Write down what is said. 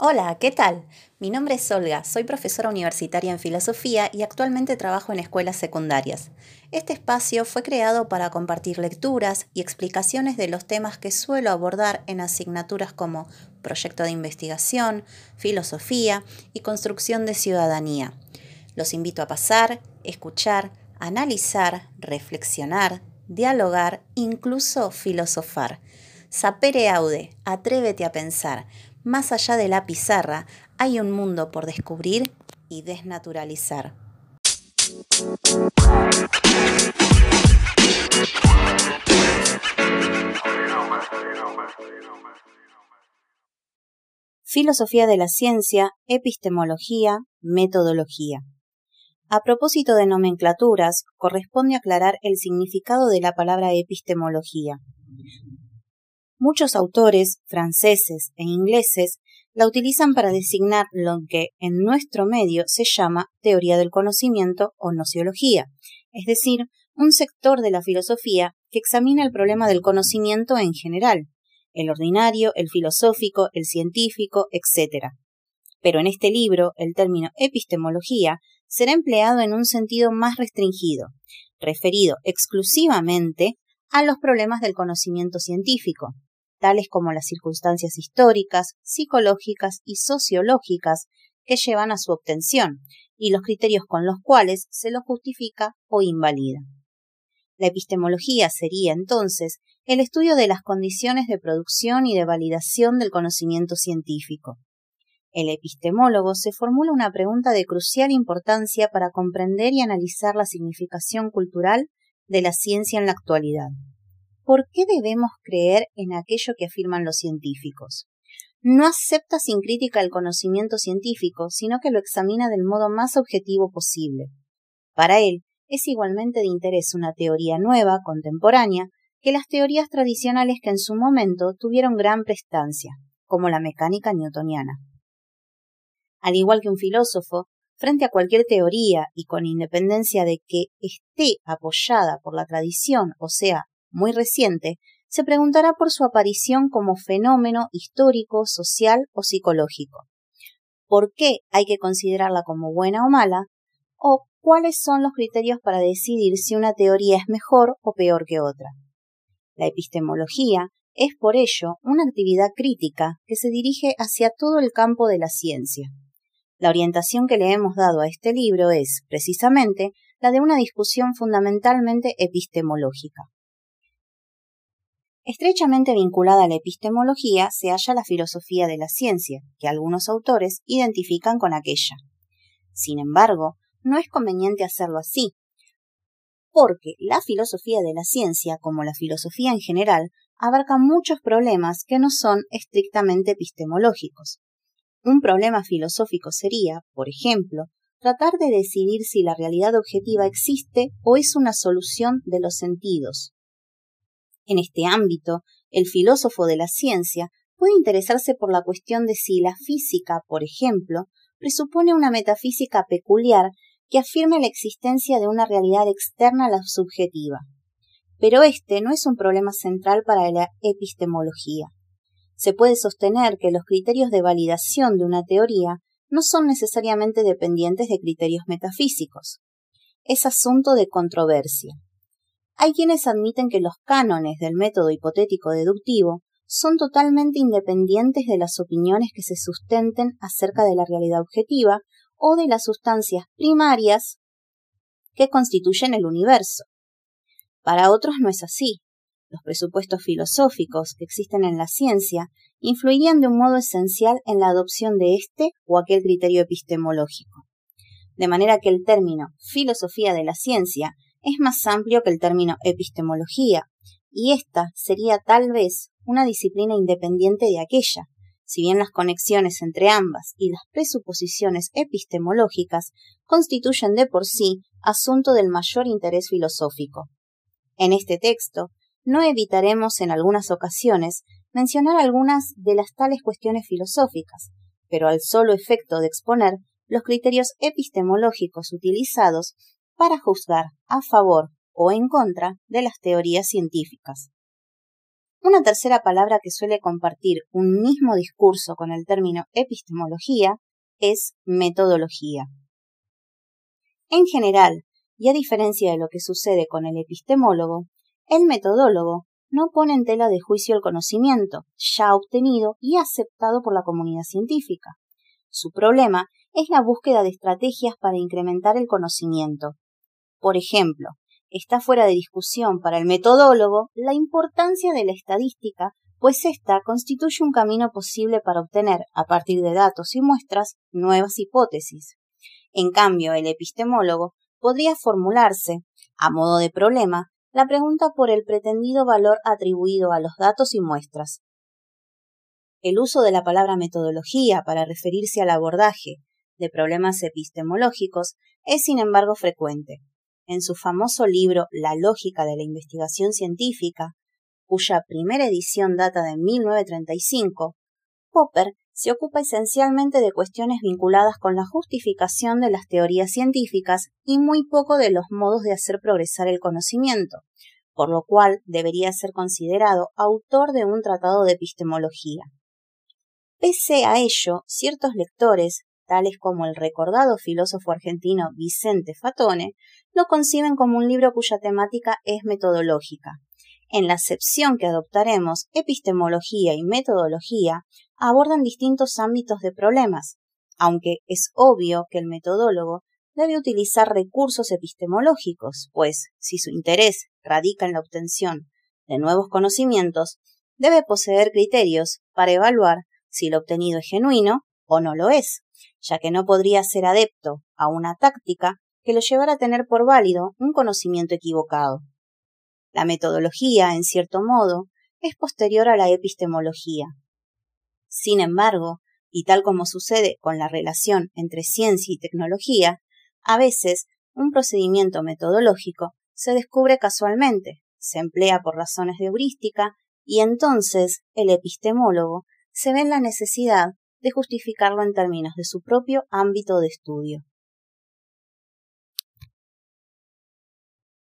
Hola, ¿qué tal? Mi nombre es Olga, soy profesora universitaria en filosofía y actualmente trabajo en escuelas secundarias. Este espacio fue creado para compartir lecturas y explicaciones de los temas que suelo abordar en asignaturas como proyecto de investigación, filosofía y construcción de ciudadanía. Los invito a pasar, escuchar, analizar, reflexionar, dialogar, incluso filosofar. Sapere aude, atrévete a pensar más allá de la pizarra, hay un mundo por descubrir y desnaturalizar. Filosofía de la ciencia, epistemología, metodología. A propósito de nomenclaturas, corresponde aclarar el significado de la palabra epistemología. Muchos autores franceses e ingleses la utilizan para designar lo que en nuestro medio se llama teoría del conocimiento o nociología, es decir, un sector de la filosofía que examina el problema del conocimiento en general, el ordinario, el filosófico, el científico, etc. Pero en este libro el término epistemología será empleado en un sentido más restringido, referido exclusivamente a los problemas del conocimiento científico, tales como las circunstancias históricas, psicológicas y sociológicas que llevan a su obtención, y los criterios con los cuales se lo justifica o invalida. La epistemología sería entonces el estudio de las condiciones de producción y de validación del conocimiento científico. El epistemólogo se formula una pregunta de crucial importancia para comprender y analizar la significación cultural de la ciencia en la actualidad. ¿Por qué debemos creer en aquello que afirman los científicos? No acepta sin crítica el conocimiento científico, sino que lo examina del modo más objetivo posible. Para él, es igualmente de interés una teoría nueva, contemporánea, que las teorías tradicionales que en su momento tuvieron gran prestancia, como la mecánica newtoniana. Al igual que un filósofo, frente a cualquier teoría y con independencia de que esté apoyada por la tradición, o sea, muy reciente, se preguntará por su aparición como fenómeno histórico, social o psicológico. ¿Por qué hay que considerarla como buena o mala? ¿O cuáles son los criterios para decidir si una teoría es mejor o peor que otra? La epistemología es por ello una actividad crítica que se dirige hacia todo el campo de la ciencia. La orientación que le hemos dado a este libro es, precisamente, la de una discusión fundamentalmente epistemológica. Estrechamente vinculada a la epistemología se halla la filosofía de la ciencia, que algunos autores identifican con aquella. Sin embargo, no es conveniente hacerlo así, porque la filosofía de la ciencia, como la filosofía en general, abarca muchos problemas que no son estrictamente epistemológicos. Un problema filosófico sería, por ejemplo, tratar de decidir si la realidad objetiva existe o es una solución de los sentidos, en este ámbito, el filósofo de la ciencia puede interesarse por la cuestión de si la física, por ejemplo, presupone una metafísica peculiar que afirme la existencia de una realidad externa a la subjetiva. Pero este no es un problema central para la epistemología. Se puede sostener que los criterios de validación de una teoría no son necesariamente dependientes de criterios metafísicos. Es asunto de controversia. Hay quienes admiten que los cánones del método hipotético deductivo son totalmente independientes de las opiniones que se sustenten acerca de la realidad objetiva o de las sustancias primarias que constituyen el universo. Para otros no es así. Los presupuestos filosóficos que existen en la ciencia influirían de un modo esencial en la adopción de este o aquel criterio epistemológico. De manera que el término filosofía de la ciencia es más amplio que el término epistemología, y esta sería tal vez una disciplina independiente de aquella, si bien las conexiones entre ambas y las presuposiciones epistemológicas constituyen de por sí asunto del mayor interés filosófico. En este texto no evitaremos en algunas ocasiones mencionar algunas de las tales cuestiones filosóficas, pero al solo efecto de exponer los criterios epistemológicos utilizados para juzgar a favor o en contra de las teorías científicas. Una tercera palabra que suele compartir un mismo discurso con el término epistemología es metodología. En general, y a diferencia de lo que sucede con el epistemólogo, el metodólogo no pone en tela de juicio el conocimiento ya obtenido y aceptado por la comunidad científica. Su problema es la búsqueda de estrategias para incrementar el conocimiento. Por ejemplo, está fuera de discusión para el metodólogo la importancia de la estadística, pues ésta constituye un camino posible para obtener, a partir de datos y muestras, nuevas hipótesis. En cambio, el epistemólogo podría formularse, a modo de problema, la pregunta por el pretendido valor atribuido a los datos y muestras. El uso de la palabra metodología para referirse al abordaje de problemas epistemológicos es, sin embargo, frecuente. En su famoso libro La lógica de la investigación científica, cuya primera edición data de 1935, Popper se ocupa esencialmente de cuestiones vinculadas con la justificación de las teorías científicas y muy poco de los modos de hacer progresar el conocimiento, por lo cual debería ser considerado autor de un tratado de epistemología. Pese a ello, ciertos lectores, tales como el recordado filósofo argentino Vicente Fatone, lo conciben como un libro cuya temática es metodológica. En la acepción que adoptaremos, epistemología y metodología abordan distintos ámbitos de problemas, aunque es obvio que el metodólogo debe utilizar recursos epistemológicos, pues si su interés radica en la obtención de nuevos conocimientos, debe poseer criterios para evaluar si lo obtenido es genuino o no lo es, ya que no podría ser adepto a una táctica que lo llevara a tener por válido un conocimiento equivocado. La metodología, en cierto modo, es posterior a la epistemología, sin embargo, y tal como sucede con la relación entre ciencia y tecnología, a veces un procedimiento metodológico se descubre casualmente, se emplea por razones de heurística y entonces el epistemólogo se ve en la necesidad de justificarlo en términos de su propio ámbito de estudio.